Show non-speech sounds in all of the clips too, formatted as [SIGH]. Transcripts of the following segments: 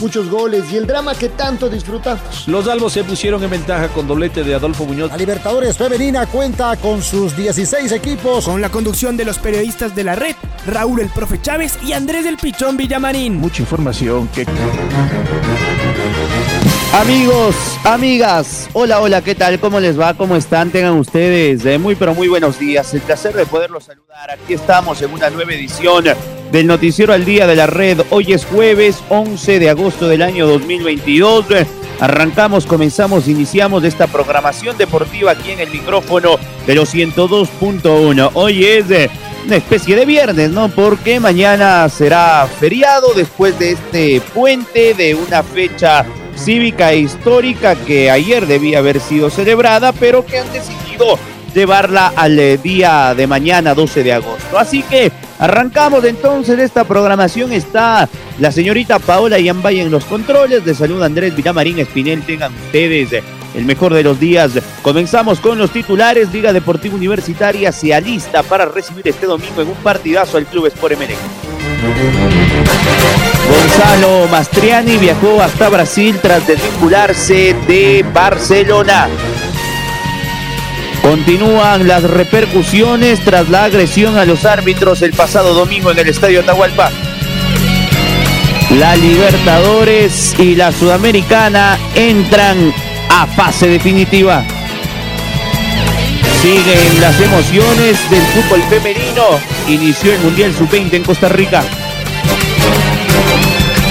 muchos goles y el drama que tanto disfrutamos. Los albos se pusieron en ventaja con doblete de Adolfo Muñoz. La Libertadores Femenina cuenta con sus 16 equipos. Con la conducción de los periodistas de la red, Raúl el Profe Chávez y Andrés del Pichón Villamarín. Mucha información que... Amigos, amigas, hola, hola, ¿qué tal? ¿Cómo les va? ¿Cómo están? Tengan ustedes eh, muy, pero muy buenos días. El placer de poderlos saludar. Aquí estamos en una nueva edición del Noticiero al Día de la Red. Hoy es jueves 11 de agosto del año 2022. Arrancamos, comenzamos, iniciamos esta programación deportiva aquí en el micrófono de los 102.1. Hoy es una especie de viernes, ¿no? Porque mañana será feriado después de este puente de una fecha cívica e histórica que ayer debía haber sido celebrada, pero que han decidido llevarla al eh, día de mañana, 12 de agosto. Así que arrancamos entonces esta programación. Está la señorita Paola Yambay en los controles. De salud Andrés Villamarín Espinel. Tengan ustedes el mejor de los días. Comenzamos con los titulares. Liga Deportiva Universitaria se alista para recibir este domingo en un partidazo al Club Sport MLE. Gonzalo Mastriani viajó hasta Brasil tras desvincularse de Barcelona. Continúan las repercusiones tras la agresión a los árbitros el pasado domingo en el Estadio Atahualpa. La Libertadores y la Sudamericana entran a fase definitiva. Siguen las emociones del fútbol femenino. Inició el Mundial Sub-20 en Costa Rica.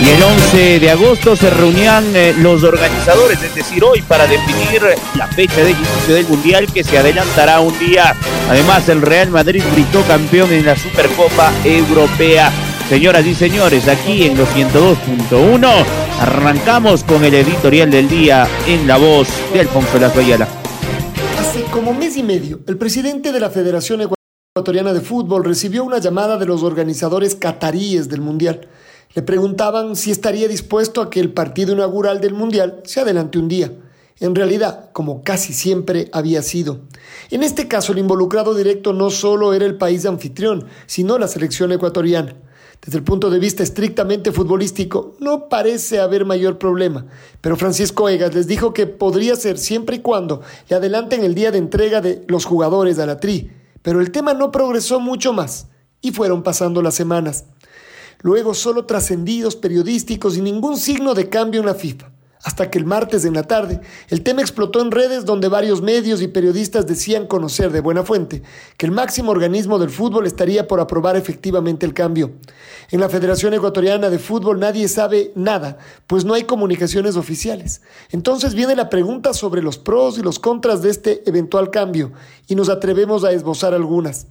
Y el 11 de agosto se reunían eh, los organizadores, es decir, hoy para definir la fecha de inicio del Mundial que se adelantará un día. Además, el Real Madrid gritó campeón en la Supercopa Europea. Señoras y señores, aquí en los 102.1 arrancamos con el editorial del día en la voz de Alfonso Lazo Hace como mes y medio, el presidente de la Federación Ecuatoriana de Fútbol recibió una llamada de los organizadores cataríes del Mundial le preguntaban si estaría dispuesto a que el partido inaugural del Mundial se adelante un día. En realidad, como casi siempre había sido. En este caso, el involucrado directo no solo era el país anfitrión, sino la selección ecuatoriana. Desde el punto de vista estrictamente futbolístico, no parece haber mayor problema, pero Francisco Egas les dijo que podría ser siempre y cuando le adelanten el día de entrega de los jugadores a la TRI. Pero el tema no progresó mucho más y fueron pasando las semanas luego solo trascendidos periodísticos y ningún signo de cambio en la FIFA. Hasta que el martes en la tarde el tema explotó en redes donde varios medios y periodistas decían conocer de buena fuente que el máximo organismo del fútbol estaría por aprobar efectivamente el cambio. En la Federación Ecuatoriana de Fútbol nadie sabe nada, pues no hay comunicaciones oficiales. Entonces viene la pregunta sobre los pros y los contras de este eventual cambio y nos atrevemos a esbozar algunas.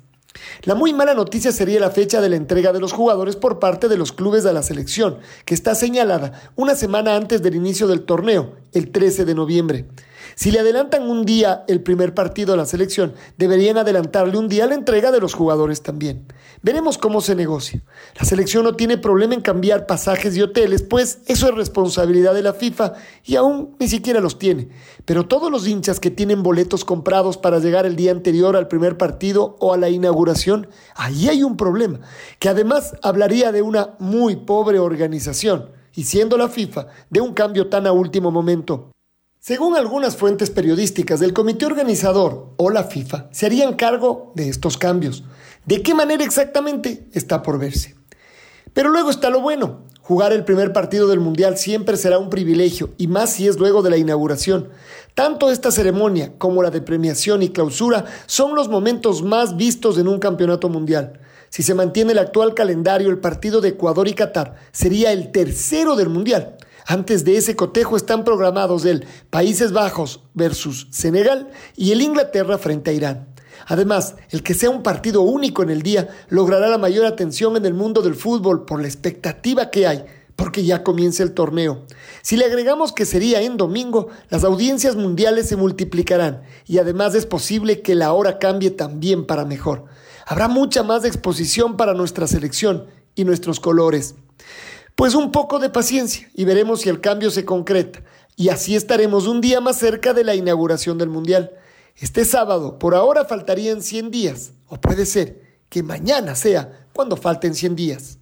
La muy mala noticia sería la fecha de la entrega de los jugadores por parte de los clubes de la selección, que está señalada una semana antes del inicio del torneo, el 13 de noviembre. Si le adelantan un día el primer partido a la selección, deberían adelantarle un día la entrega de los jugadores también. Veremos cómo se negocia. La selección no tiene problema en cambiar pasajes y hoteles, pues eso es responsabilidad de la FIFA y aún ni siquiera los tiene. Pero todos los hinchas que tienen boletos comprados para llegar el día anterior al primer partido o a la inauguración, ahí hay un problema, que además hablaría de una muy pobre organización y siendo la FIFA de un cambio tan a último momento. Según algunas fuentes periodísticas, el comité organizador o la FIFA se harían cargo de estos cambios. ¿De qué manera exactamente? Está por verse. Pero luego está lo bueno. Jugar el primer partido del Mundial siempre será un privilegio, y más si es luego de la inauguración. Tanto esta ceremonia como la de premiación y clausura son los momentos más vistos en un campeonato mundial. Si se mantiene el actual calendario, el partido de Ecuador y Qatar sería el tercero del Mundial. Antes de ese cotejo están programados el Países Bajos versus Senegal y el Inglaterra frente a Irán. Además, el que sea un partido único en el día logrará la mayor atención en el mundo del fútbol por la expectativa que hay, porque ya comienza el torneo. Si le agregamos que sería en domingo, las audiencias mundiales se multiplicarán y además es posible que la hora cambie también para mejor. Habrá mucha más exposición para nuestra selección y nuestros colores. Pues un poco de paciencia y veremos si el cambio se concreta. Y así estaremos un día más cerca de la inauguración del Mundial. Este sábado, por ahora faltarían 100 días, o puede ser que mañana sea cuando falten 100 días.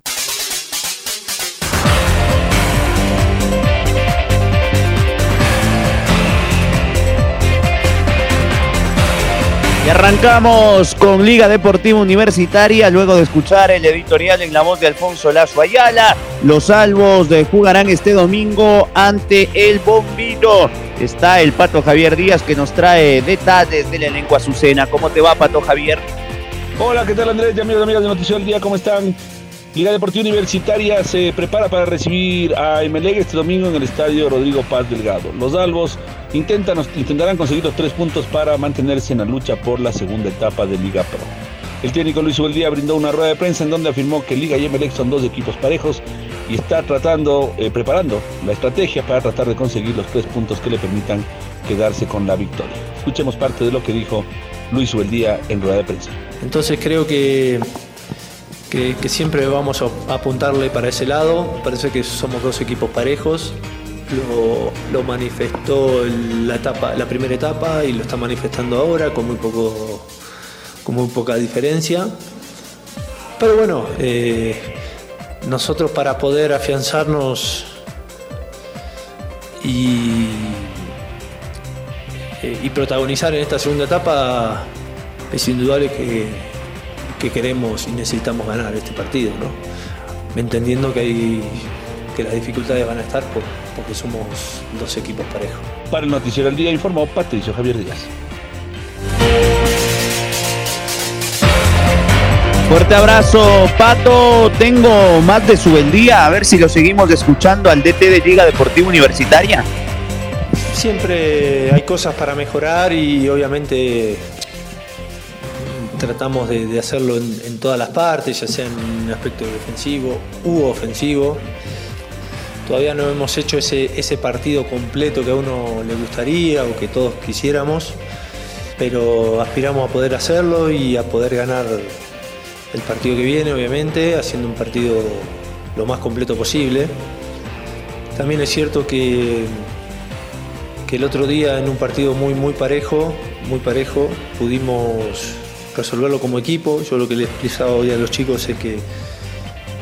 Y arrancamos con Liga Deportiva Universitaria, luego de escuchar el editorial en la voz de Alfonso Lazo Ayala. Los salvos de jugarán este domingo ante el Bombino. Está el Pato Javier Díaz que nos trae detalles de la lengua azucena. ¿Cómo te va, Pato Javier? Hola, ¿qué tal Andrés y amigos y amigas de Noticiero del Día? ¿Cómo están? Liga Deportiva Universitaria se prepara para recibir a Emelec este domingo en el estadio Rodrigo Paz Delgado. Los albos intentan, intentarán conseguir los tres puntos para mantenerse en la lucha por la segunda etapa de Liga Pro. El técnico Luis Ubeldía brindó una rueda de prensa en donde afirmó que Liga y Emelec son dos equipos parejos y está tratando, eh, preparando la estrategia para tratar de conseguir los tres puntos que le permitan quedarse con la victoria. Escuchemos parte de lo que dijo Luis Ubeldía en rueda de prensa. Entonces creo que que, siempre vamos a apuntarle para ese lado. Parece que somos dos equipos parejos. Lo, manifestó la, etapa, la primera etapa y lo está manifestando ahora con muy, poca diferencia. Pero bueno, eh, nosotros para poder afianzarnos eh, y protagonizar en esta segunda etapa es indudable que que queremos y necesitamos ganar este partido, ¿no? entendiendo que, hay, que las dificultades van a estar porque somos dos equipos parejos. Para el Noticiero del Día informó Patricio Javier Díaz. Fuerte abrazo, Pato. Tengo más de su buen día. A ver si lo seguimos escuchando al DT de Liga Deportiva Universitaria. Siempre hay cosas para mejorar y obviamente tratamos de, hacerlo en, todas las partes, ya sea en aspecto defensivo u ofensivo. Todavía no hemos hecho ese, ese partido completo que a uno le gustaría o que todos quisiéramos, pero aspiramos a poder hacerlo y a poder ganar el partido que viene, obviamente, haciendo un partido lo más completo posible. También es cierto que, que el otro día en un partido muy muy parejo, muy parejo, pudimos resolverlo como equipo. Yo lo que les explicaba hoy a los chicos es que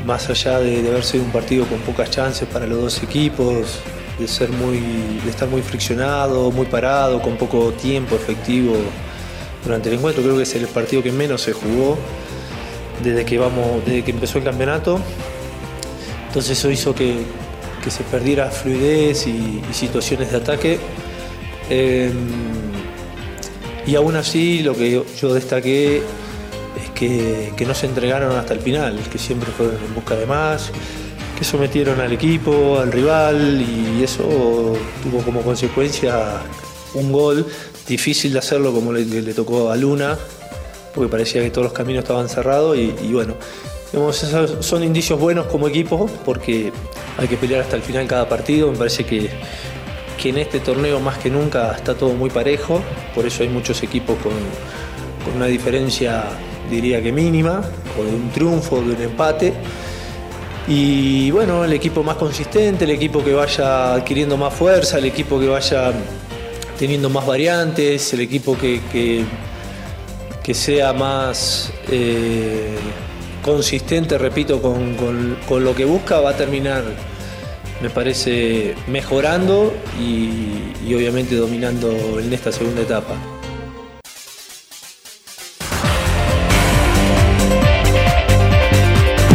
más allá de, haber sido un partido con pocas chances para los dos equipos, de, ser muy, de estar muy friccionado, muy parado, con poco tiempo efectivo durante el encuentro, creo que es el partido que menos se jugó desde que, vamos, desde que empezó el campeonato. Entonces eso hizo que, se perdiera fluidez y, situaciones de ataque. Em, y aún así lo que yo, destaqué es que, no se entregaron hasta el final, que siempre fueron en busca de más, que sometieron al equipo, al rival y eso tuvo como consecuencia un gol difícil de hacerlo como le, tocó a Luna, porque parecía que todos los caminos estaban cerrados y, bueno, esos son indicios buenos como equipo porque hay que pelear hasta el final cada partido, me parece que que en este torneo más que nunca está todo muy parejo, por eso hay muchos equipos con, una diferencia diría que mínima, o de un triunfo, de un empate. Y bueno, el equipo más consistente, el equipo que vaya adquiriendo más fuerza, el equipo que vaya teniendo más variantes, el equipo que, que, sea más eh, consistente, repito, con, con lo que busca, va a terminar me parece mejorando y, obviamente dominando en esta segunda etapa.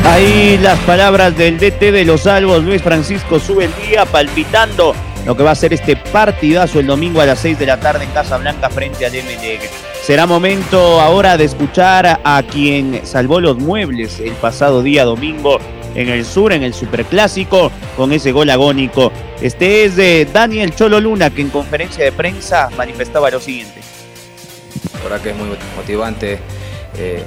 Ahí las palabras del DT de los Salvos, Luis Francisco sube el día palpitando lo que va a ser este partidazo el domingo a las 6 de la tarde en Casa Blanca frente al MLG. Será momento ahora de escuchar a quien salvó los muebles el pasado día domingo en el sur, en el Superclásico, con ese gol agónico. Este es de Daniel Cholo Luna, que en conferencia de prensa manifestaba lo siguiente. Ahora que es muy motivante eh,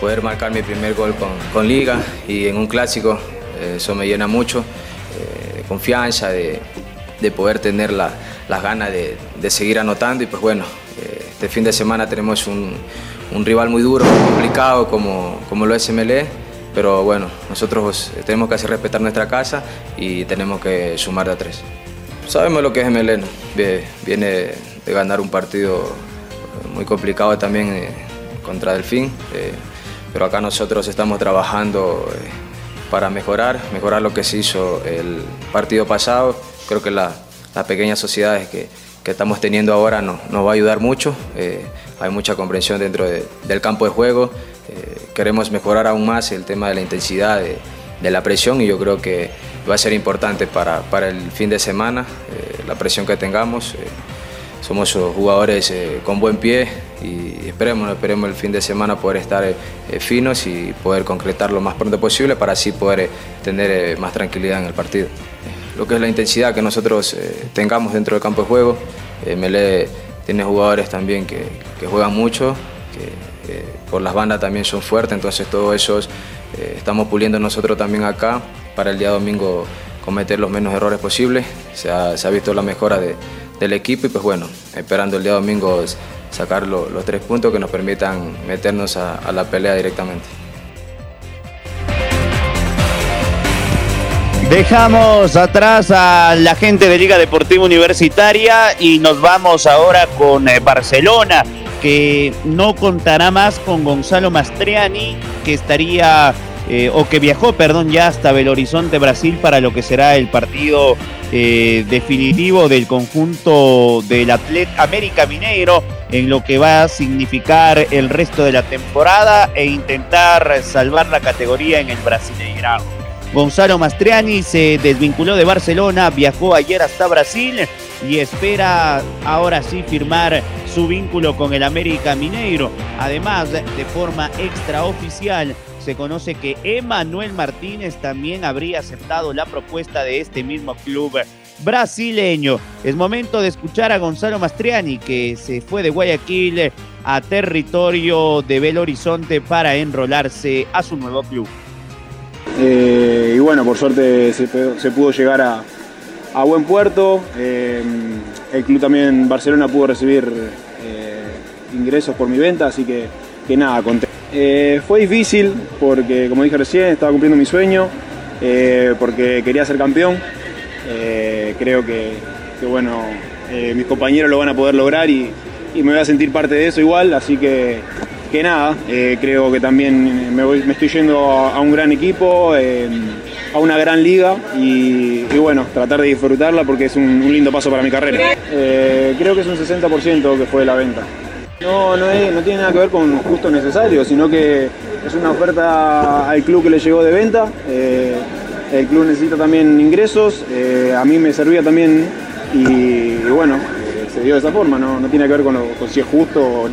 poder marcar mi primer gol con, Liga y en un clásico, eh, eso me llena mucho eh, de confianza, de, poder tener las ganas de, seguir anotando y pues bueno, este fin de semana tenemos un, rival muy duro, muy complicado como, como lo es MLE pero bueno, nosotros tenemos que hacer respetar nuestra casa y tenemos que sumar de a tres. Sabemos lo que es Meleno, viene de ganar un partido muy complicado también contra Delfín, pero acá nosotros estamos trabajando para mejorar, mejorar lo que se hizo el partido pasado. Creo que las pequeñas sociedades que, que estamos teniendo ahora nos, nos va a ayudar mucho. Eh, hay mucha comprensión dentro del campo de juego. Eh, queremos mejorar aún más el tema de la intensidad, de, de, la presión y yo creo que va a ser importante para, para el fin de semana, eh, la presión que tengamos. somos jugadores con buen pie y esperemos, esperemos el fin de semana poder estar finos y poder concretar lo más pronto posible para así poder tener más tranquilidad en el partido lo que es la intensidad que nosotros eh, tengamos dentro del campo de juego. Eh, Mele tiene jugadores también que, juegan mucho, que por las bandas también son fuertes, entonces todos esos eh, estamos puliendo nosotros también acá para el día domingo cometer los menos errores posibles. Se ha, visto la mejora del equipo y pues bueno, esperando el día domingo sacar los tres puntos que nos permitan meternos a la pelea directamente. Dejamos atrás a la gente de Liga Deportiva Universitaria y nos vamos ahora con eh, Barcelona, que no contará más con Gonzalo Mastriani, que estaría eh, o que viajó, perdón, ya hasta Belo Horizonte, Brasil, para lo que será el partido eh, definitivo del conjunto del Atleta América Mineiro, en lo que va a significar el resto de la temporada e intentar salvar la categoría en el Brasileirao. Gonzalo Mastriani se desvinculó de Barcelona, viajó ayer hasta Brasil y espera ahora sí firmar su vínculo con el América Mineiro. Además, de forma extraoficial, se conoce que Emanuel Martínez también habría aceptado la propuesta de este mismo club brasileño. Es momento de escuchar a Gonzalo Mastriani, que se fue de Guayaquil a territorio de Belo Horizonte para enrolarse a su nuevo club. Eh, y bueno, por suerte se, pudo llegar a, buen puerto. Eh, el club también, Barcelona, pudo recibir eh, ingresos por mi venta, así que, que nada, conté. fue difícil porque, como dije recién, estaba cumpliendo mi sueño, porque quería ser campeón. creo que, bueno, mis compañeros lo van a poder lograr y, y me voy a sentir parte de eso igual, así que que nada, eh, creo que también me, estoy yendo a, un gran equipo, eh, a una gran liga y, bueno, tratar de disfrutarla porque es un, lindo paso para mi carrera. Eh, creo que es un 60% que fue la venta. No, no, tiene nada que ver con justo necesario, sino que es una oferta al club que le llegó de venta. el club necesita también ingresos, a mí me servía también y, bueno, se dio de esa forma, no, tiene que ver con, con si es justo o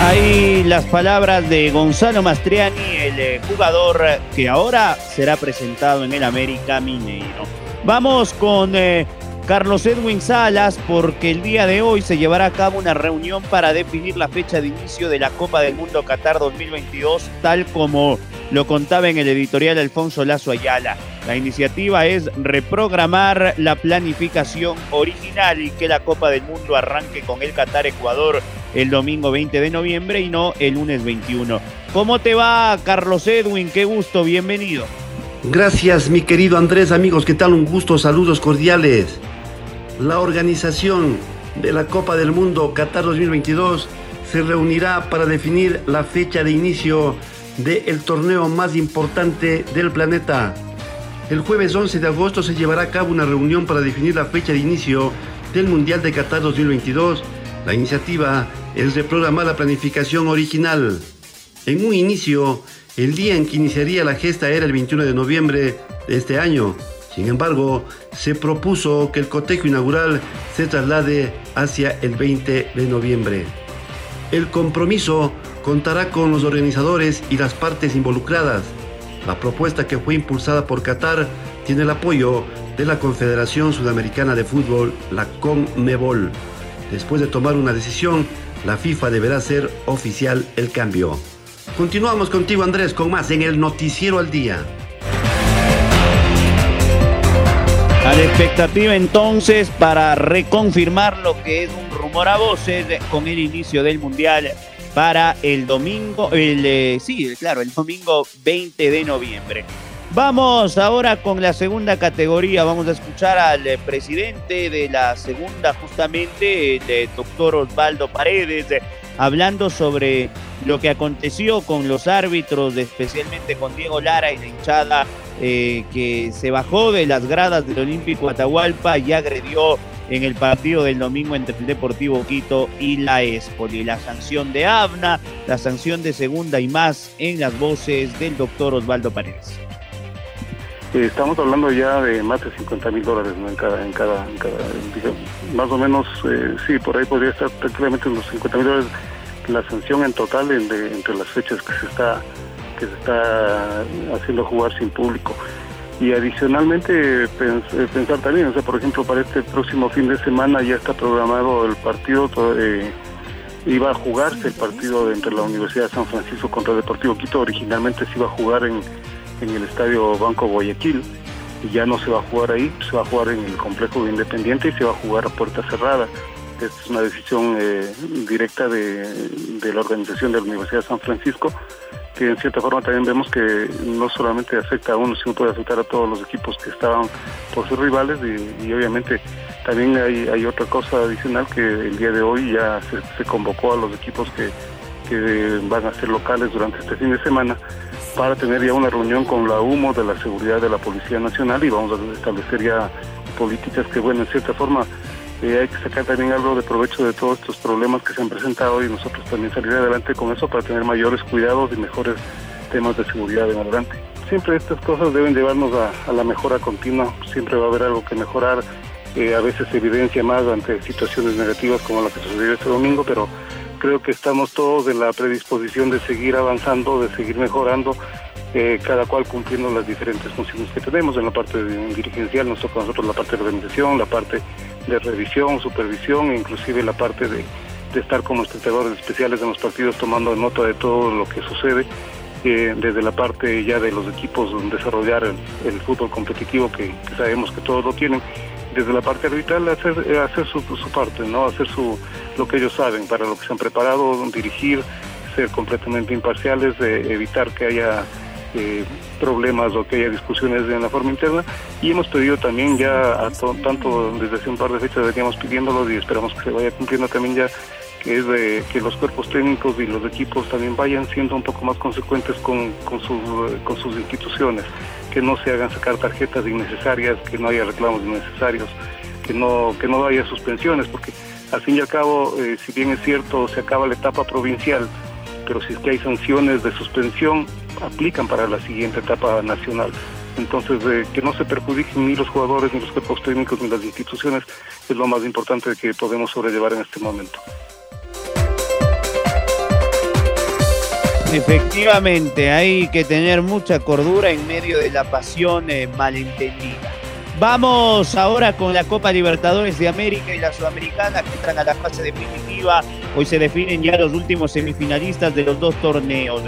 Ahí las palabras de Gonzalo Mastriani, el eh, jugador que ahora será presentado en el América Mineiro. Vamos con eh, Carlos Edwin Salas porque el día de hoy se llevará a cabo una reunión para definir la fecha de inicio de la Copa del Mundo Qatar 2022, tal como lo contaba en el editorial Alfonso Lazo Ayala. La iniciativa es reprogramar la planificación original y que la Copa del Mundo arranque con el Qatar Ecuador el domingo 20 de noviembre y no el lunes 21. ¿Cómo te va, Carlos Edwin? Qué gusto, bienvenido. Gracias, mi querido Andrés, amigos, ¿qué tal? Un gusto, saludos cordiales. La organización de la Copa del Mundo Qatar 2022 se reunirá para definir la fecha de inicio del torneo más importante del planeta. El jueves 11 de agosto se llevará a cabo una reunión para definir la fecha de inicio del Mundial de Qatar 2022. La iniciativa es reprogramar la planificación original. En un inicio, el día en que iniciaría la gesta era el 21 de noviembre de este año. Sin embargo, se propuso que el cotejo inaugural se traslade hacia el 20 de noviembre. El compromiso contará con los organizadores y las partes involucradas. La propuesta que fue impulsada por Qatar tiene el apoyo de la Confederación Sudamericana de Fútbol, la CONMEBOL. Después de tomar una decisión, la FIFA deberá hacer oficial el cambio. Continuamos contigo Andrés con más en el Noticiero al Día. A la expectativa entonces para reconfirmar lo que es un rumor a voces con el inicio del Mundial para el domingo, el, eh, sí, claro, el domingo 20 de noviembre. Vamos ahora con la segunda categoría. Vamos a escuchar al eh, presidente de la segunda, justamente, el eh, doctor Osvaldo Paredes, hablando sobre lo que aconteció con los árbitros, especialmente con Diego Lara y la hinchada que se bajó de las gradas del Olímpico Atahualpa y agredió en el partido del domingo entre el Deportivo Quito y la Espoli. La sanción de Abna, la sanción de segunda y más en las voces del doctor Osvaldo Paredes. Eh, estamos hablando ya de más de 50 mil dólares en, cada, en, cada, más o menos, eh, sí, por ahí podría estar tranquilamente unos 50 mil dólares la sanción en total entre las fechas que se está que se está haciendo jugar sin público. Y adicionalmente eh, pensar también, o sea, por ejemplo, para este próximo fin de semana ya está programado el partido, iba a jugarse el partido entre la Universidad de San Francisco contra el Deportivo Quito, originalmente se iba a jugar en en el Estadio Banco Guayaquil y ya no se va a jugar ahí, se va a jugar en el complejo de Independiente y se va a jugar a puerta cerrada. es una decisión eh, directa de, la organización de la Universidad de San Francisco, que en cierta forma también vemos que no solamente afecta a uno, sino puede afectar a todos los equipos que estaban por ser rivales y, obviamente también hay, otra cosa adicional que el día de hoy ya se, convocó a los equipos que, que van a ser locales durante este fin de semana para tener ya una reunión con la UMO de la seguridad de la Policía Nacional y vamos a establecer ya políticas que, bueno, en cierta forma hay que sacar también algo de provecho de todos estos problemas que se han presentado y nosotros también salir adelante con eso para tener mayores cuidados y mejores temas de seguridad en adelante. Siempre estas cosas deben llevarnos a, la mejora continua, siempre va a haber algo que mejorar, eh, a veces se evidencia más ante situaciones negativas como la que sucedió este domingo, pero creo que estamos todos en la predisposición de seguir avanzando, de seguir mejorando, eh, cada cual cumpliendo las diferentes funciones que tenemos. En la parte dirigencial nos toca a nosotros la parte de organización, la parte de revisión, supervisión inclusive la parte de, estar como espectadores especiales en los partidos tomando nota de todo lo que sucede. Eh, desde la parte ya de los equipos desarrollar el, fútbol competitivo que, sabemos que todos lo tienen desde la parte arbitral hacer, eh, hacer su, parte, ¿no? hacer su, lo que ellos saben, para lo que se han preparado, dirigir, ser completamente imparciales, evitar que haya eh, problemas o que haya discusiones en la forma interna. Y hemos pedido también ya, tanto desde hace un par de fechas veníamos pidiéndolo y esperamos que se vaya cumpliendo también ya que es de que los cuerpos técnicos y los equipos también vayan siendo un poco más consecuentes con, con, con sus instituciones que no se hagan sacar tarjetas innecesarias, que no haya reclamos innecesarios, que no, que no haya suspensiones, porque al fin y al cabo, eh, si bien es cierto, se acaba la etapa provincial, pero si es que hay sanciones de suspensión, aplican para la siguiente etapa nacional. Entonces, que no se perjudiquen ni los jugadores, ni los cuerpos técnicos, ni las instituciones, es lo más importante que podemos sobrellevar en este momento. Efectivamente, hay que tener mucha cordura en medio de la pasión eh, malentendida. Vamos ahora con la Copa Libertadores de América y la Sudamericana que entran a la fase definitiva. Hoy se definen ya los últimos semifinalistas de los dos torneos.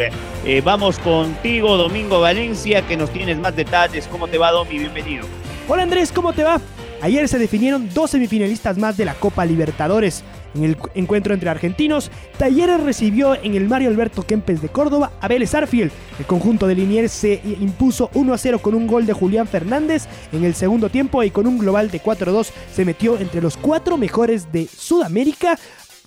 Eh, vamos contigo, Domingo Valencia, que nos tienes más detalles. ¿Cómo te va, Domi? Bienvenido. Hola Andrés, ¿cómo te va? Ayer se definieron dos semifinalistas más de la Copa Libertadores. En el encuentro entre argentinos, Talleres recibió en el Mario Alberto Kempes de Córdoba a Vélez Arfield. El conjunto de Liniers se impuso 1 a 0 con un gol de Julián Fernández en el segundo tiempo y con un global de 4 a 2 se metió entre los cuatro mejores de Sudamérica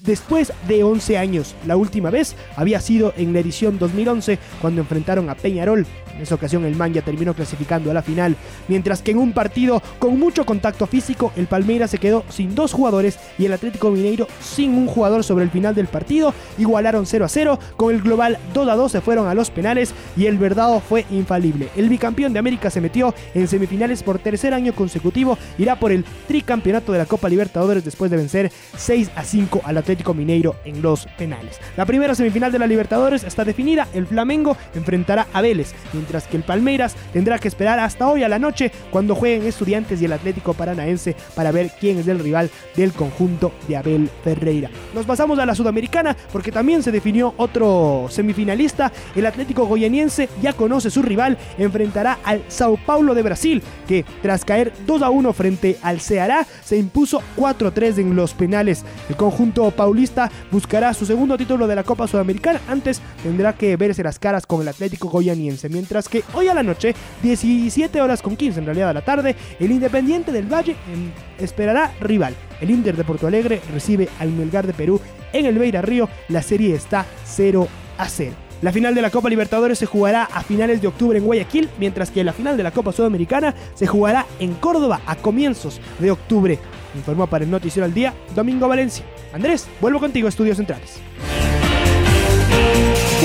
después de 11 años. La última vez había sido en la edición 2011 cuando enfrentaron a Peñarol. En esa ocasión el Manja terminó clasificando a la final, mientras que en un partido con mucho contacto físico el Palmeiras se quedó sin dos jugadores y el Atlético Mineiro sin un jugador sobre el final del partido. Igualaron 0 a 0, con el global 2 a 2 se fueron a los penales y el verdado fue infalible. El bicampeón de América se metió en semifinales por tercer año consecutivo, irá por el tricampeonato de la Copa Libertadores después de vencer 6 a 5 al Atlético Mineiro en los penales. La primera semifinal de la Libertadores está definida, el Flamengo enfrentará a Vélez mientras que el Palmeiras tendrá que esperar hasta hoy a la noche cuando jueguen Estudiantes y el Atlético Paranaense para ver quién es el rival del conjunto de Abel Ferreira. Nos pasamos a la Sudamericana porque también se definió otro semifinalista. El Atlético Goianiense ya conoce su rival, enfrentará al Sao Paulo de Brasil, que tras caer 2 a 1 frente al Ceará se impuso 4 3 en los penales. El conjunto Paulista buscará su segundo título de la Copa Sudamericana. Antes tendrá que verse las caras con el Atlético Goyaniense. Mientras que hoy a la noche, 17 horas con 15 en realidad a la tarde, el Independiente del Valle em, esperará rival. El Inter de Porto Alegre recibe al Melgar de Perú en el Beira Río. La serie está 0 a 0. La final de la Copa Libertadores se jugará a finales de octubre en Guayaquil, mientras que la final de la Copa Sudamericana se jugará en Córdoba a comienzos de octubre. Informó para el Noticiero al Día Domingo Valencia. Andrés, vuelvo contigo Estudios Centrales.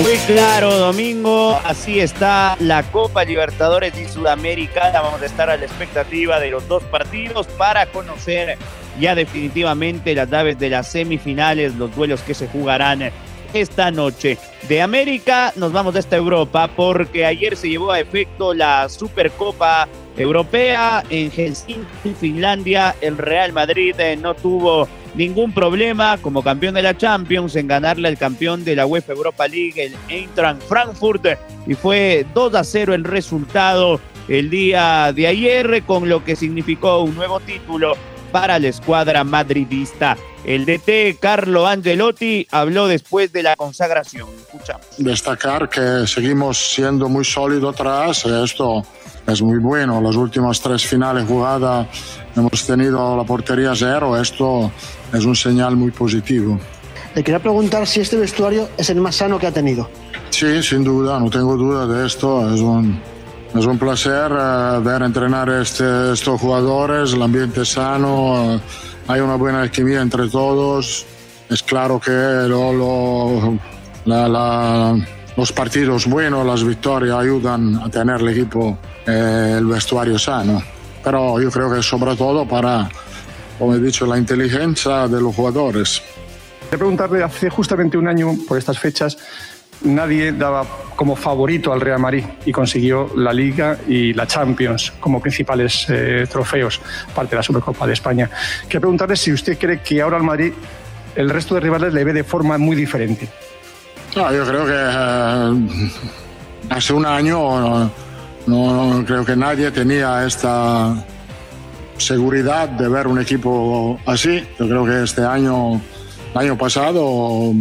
Muy claro, Domingo. Así está la Copa Libertadores y Sudamericana. Vamos a estar a la expectativa de los dos partidos para conocer ya definitivamente las llaves de las semifinales, los duelos que se jugarán esta noche. De América nos vamos esta Europa porque ayer se llevó a efecto la Supercopa Europea en Helsinki, Finlandia. El Real Madrid eh, no tuvo ningún problema como campeón de la Champions en ganarle al campeón de la UEFA Europa League, el Eintracht Frankfurt, y fue 2 a 0 el resultado el día de ayer, con lo que significó un nuevo título para la escuadra madridista. El DT Carlo Angelotti habló después de la consagración. Destacar que seguimos siendo muy sólidos atrás. Esto es muy bueno. Las últimas tres finales jugadas hemos tenido la portería cero. Esto es un señal muy positivo. Le quería preguntar si este vestuario es el más sano que ha tenido. Sí, sin duda, no tengo duda de esto. Es un, es un placer uh, ver entrenar este, estos jugadores, el ambiente sano, uh, hay una buena alquimia entre todos. Es claro que lo, lo, la, la, los partidos buenos, las victorias ayudan a tener el equipo, eh, el vestuario sano. Pero yo creo que sobre todo para, como he dicho, la inteligencia de los jugadores. Quería preguntarle, hace justamente un año, por estas fechas, nadie daba como favorito al Real Madrid y consiguió la Liga y la Champions como principales eh, trofeos, parte de la Supercopa de España. Quiero preguntarle si usted cree que ahora al Madrid el resto de rivales le ve de forma muy diferente. No, yo creo que eh, hace un año no, no, creo que nadie tenía esta seguridad de ver un equipo así. Yo creo que este año, el año pasado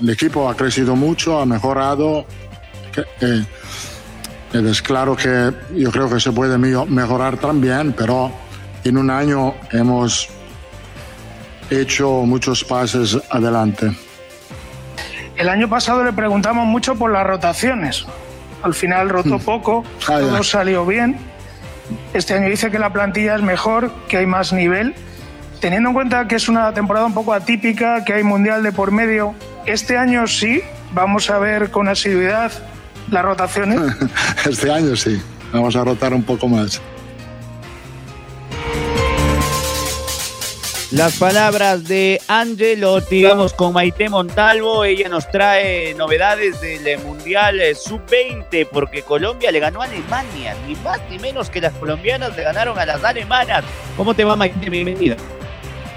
el equipo ha crecido mucho, ha mejorado. Eh, es claro que yo creo que se puede mejorar también, pero en un año hemos hecho muchos pasos adelante. El año pasado le preguntamos mucho por las rotaciones. Al final rotó poco, Ah, todo salió bien. Este año dice que la plantilla es mejor, que hay más nivel. Teniendo en cuenta que es una temporada un poco atípica, que hay mundial de por medio, este año sí, vamos a ver con asiduidad las rotaciones. [LAUGHS] Este año sí, vamos a rotar un poco más. Las palabras de Angelotti, vamos con Maite Montalvo, ella nos trae novedades del Mundial Sub-20 porque Colombia le ganó a Alemania, ni más ni menos que las colombianas le ganaron a las alemanas. ¿Cómo te va Maite? Bienvenida.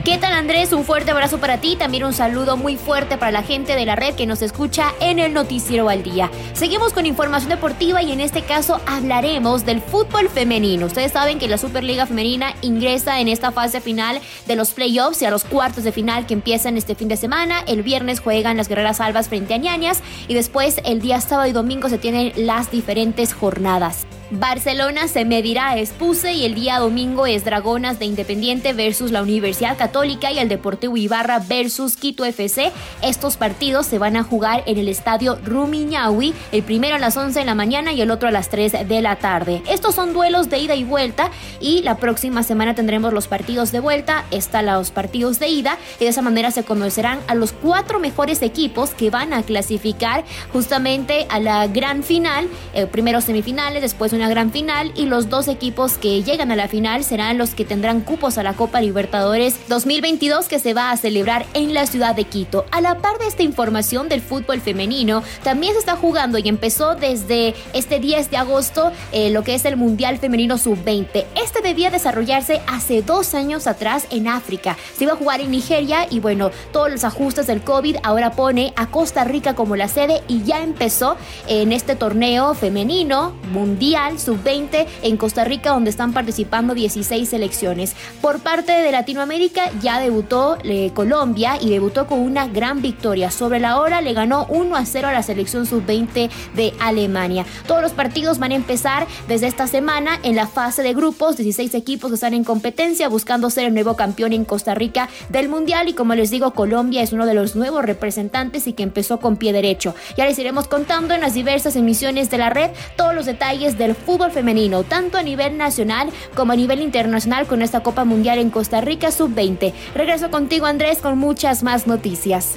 ¿Qué tal Andrés? Un fuerte abrazo para ti, también un saludo muy fuerte para la gente de la red que nos escucha en el Noticiero al Día. Seguimos con información deportiva y en este caso hablaremos del fútbol femenino. Ustedes saben que la Superliga Femenina ingresa en esta fase final de los playoffs y a los cuartos de final que empiezan este fin de semana. El viernes juegan las Guerreras Albas frente a Ñañas y después el día sábado y domingo se tienen las diferentes jornadas. Barcelona se medirá a Espuse y el día domingo es Dragonas de Independiente versus la Universidad Católica y el Deportivo Ibarra versus Quito FC. Estos partidos se van a jugar en el estadio Rumiñahui, el primero a las 11 de la mañana y el otro a las 3 de la tarde. Estos son duelos de ida y vuelta y la próxima semana tendremos los partidos de vuelta, están los partidos de ida y de esa manera se conocerán a los cuatro mejores equipos que van a clasificar justamente a la gran final, eh, primero semifinales, después gran final y los dos equipos que llegan a la final serán los que tendrán cupos a la Copa Libertadores 2022 que se va a celebrar en la ciudad de Quito. A la par de esta información del fútbol femenino, también se está jugando y empezó desde este 10 de agosto eh, lo que es el Mundial Femenino Sub-20. Este debía desarrollarse hace dos años atrás en África. Se iba a jugar en Nigeria y bueno, todos los ajustes del COVID ahora pone a Costa Rica como la sede y ya empezó en este torneo femenino mundial Mundial Sub-20 en Costa Rica, donde están participando 16 selecciones. Por parte de Latinoamérica ya debutó eh, Colombia y debutó con una gran victoria. Sobre la hora le ganó 1 a 0 a la selección Sub-20 de Alemania. Todos los partidos van a empezar desde esta semana en la fase de grupos, 16 equipos están en competencia buscando ser el nuevo campeón en Costa Rica del Mundial y como les digo, Colombia es uno de los nuevos representantes y que empezó con pie derecho. Ya les iremos contando en las diversas emisiones de la red todos los detalles del fútbol femenino, tanto a nivel nacional como a nivel internacional con esta Copa Mundial en Costa Rica Sub-20. Regreso contigo Andrés con muchas más noticias.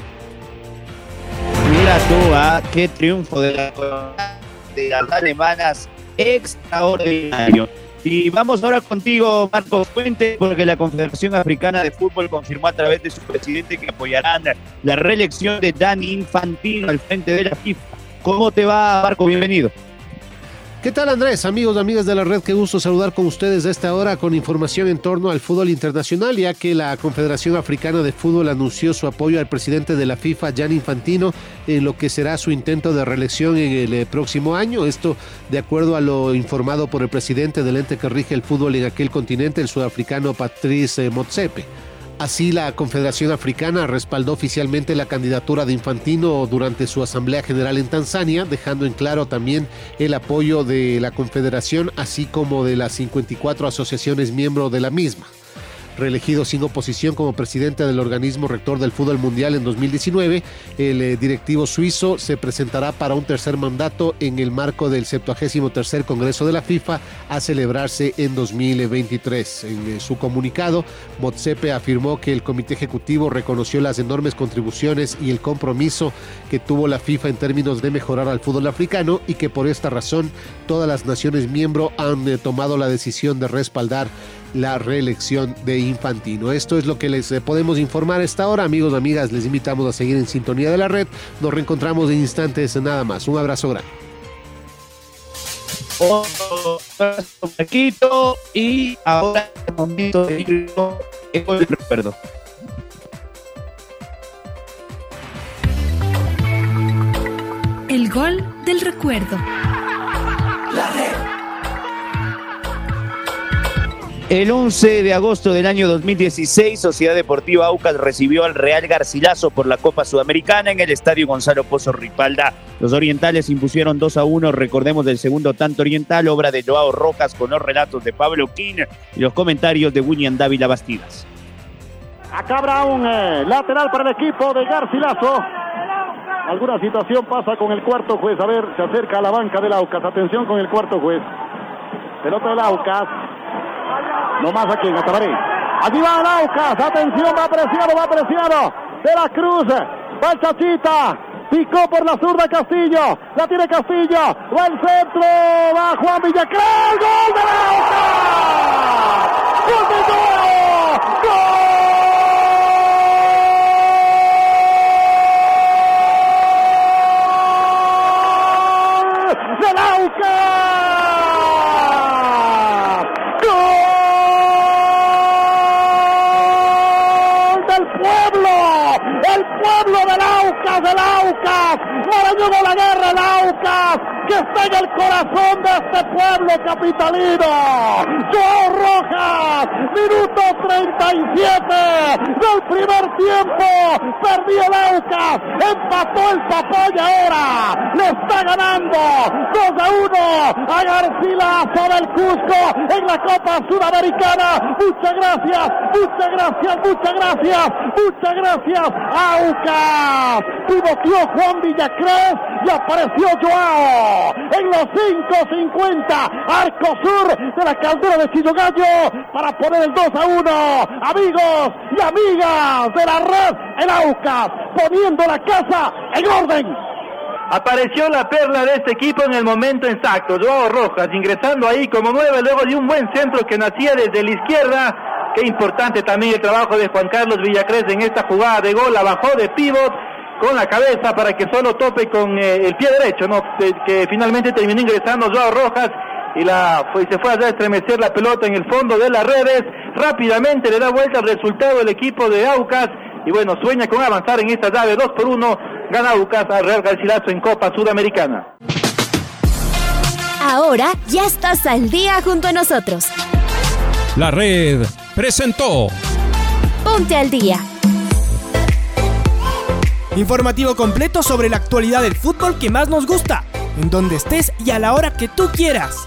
Mira tú, ¿ah? qué triunfo de, de las alemanas extraordinario. Y vamos ahora contigo, Marcos Fuente, porque la Confederación Africana de Fútbol confirmó a través de su presidente que apoyarán la reelección de Dani Infantino al frente de la FIFA. ¿Cómo te va, Marco? Bienvenido. ¿Qué tal Andrés? Amigos, amigas de la red, qué gusto saludar con ustedes de esta hora con información en torno al fútbol internacional, ya que la Confederación Africana de Fútbol anunció su apoyo al presidente de la FIFA, Jan Infantino, en lo que será su intento de reelección en el eh, próximo año. Esto de acuerdo a lo informado por el presidente del ente que rige el fútbol en aquel continente, el sudafricano Patrice Motsepe. Así, la Confederación Africana respaldó oficialmente la candidatura de Infantino durante su Asamblea General en Tanzania, dejando en claro también el apoyo de la Confederación, así como de las 54 asociaciones miembros de la misma reelegido sin oposición como presidente del organismo rector del fútbol mundial en 2019, el eh, directivo suizo se presentará para un tercer mandato en el marco del 73 Congreso de la FIFA a celebrarse en 2023. En eh, su comunicado, Motsepe afirmó que el comité ejecutivo reconoció las enormes contribuciones y el compromiso que tuvo la FIFA en términos de mejorar al fútbol africano y que por esta razón todas las naciones miembro han eh, tomado la decisión de respaldar la reelección de Infantino. Esto es lo que les podemos informar a esta hora. Amigos, amigas, les invitamos a seguir en sintonía de la red. Nos reencontramos en instantes nada más. Un abrazo grande. y ahora el momento de ir el recuerdo. El gol del recuerdo. La red. El 11 de agosto del año 2016, Sociedad Deportiva Aucas recibió al Real Garcilaso por la Copa Sudamericana en el Estadio Gonzalo Pozo Ripalda. Los orientales impusieron 2 a 1, recordemos del segundo tanto oriental, obra de Joao Rojas con los relatos de Pablo King y los comentarios de William Dávila Bastidas. Acá habrá un eh, lateral para el equipo de Garcilaso. Alguna situación pasa con el cuarto juez. A ver, se acerca a la banca del Aucas. Atención con el cuarto juez. Pelota del Aucas. No más aquí en Atabarí. Allí va Aucas. Atención, va apreciado, va apreciado. De la Cruz. Va el Chachita. Picó por la zurda Castillo. La tiene Castillo. Va el centro. Va Juan Villacrés. ¡Gol de Aucas! ¡Gol de. del Aucas. Marañón de la guerra, el Aucas, que está en el corazón de este pueblo capitalino. Joao [LAUGHS] Minuto 37 del primer tiempo. Perdió el Aucas, empató el Papoy ahora. Le está ganando 2 a 1 a Garcilaso del Cusco en la Copa Sudamericana. Muchas gracias, muchas gracias, muchas gracias, muchas gracias, Aucas pivoteó Juan Villacrés y apareció Joao en los 5.50 arco sur de la caldera de Gallo para poner el 2 a 1 amigos y amigas de la red el Aucas poniendo la casa en orden. Apareció la perla de este equipo en el momento exacto, Joao Rojas, ingresando ahí como nueve luego de un buen centro que nacía desde la izquierda. Qué importante también el trabajo de Juan Carlos Villacrés en esta jugada de gol, bajó de pivot con la cabeza para que solo tope con eh, el pie derecho, que finalmente terminó ingresando Joao Rojas y la fue, se fue a estremecer la pelota en el fondo de las redes. Rápidamente le da vuelta al resultado el equipo de Aucas y bueno, sueña con avanzar en esta llave 2 por 1. Gana Aucas al Real Garcilaso en Copa Sudamericana. Ahora ya estás al día junto a nosotros. La red presentó Ponte al día. Informativo completo sobre la actualidad del fútbol que más nos gusta, en donde estés y a la hora que tú quieras.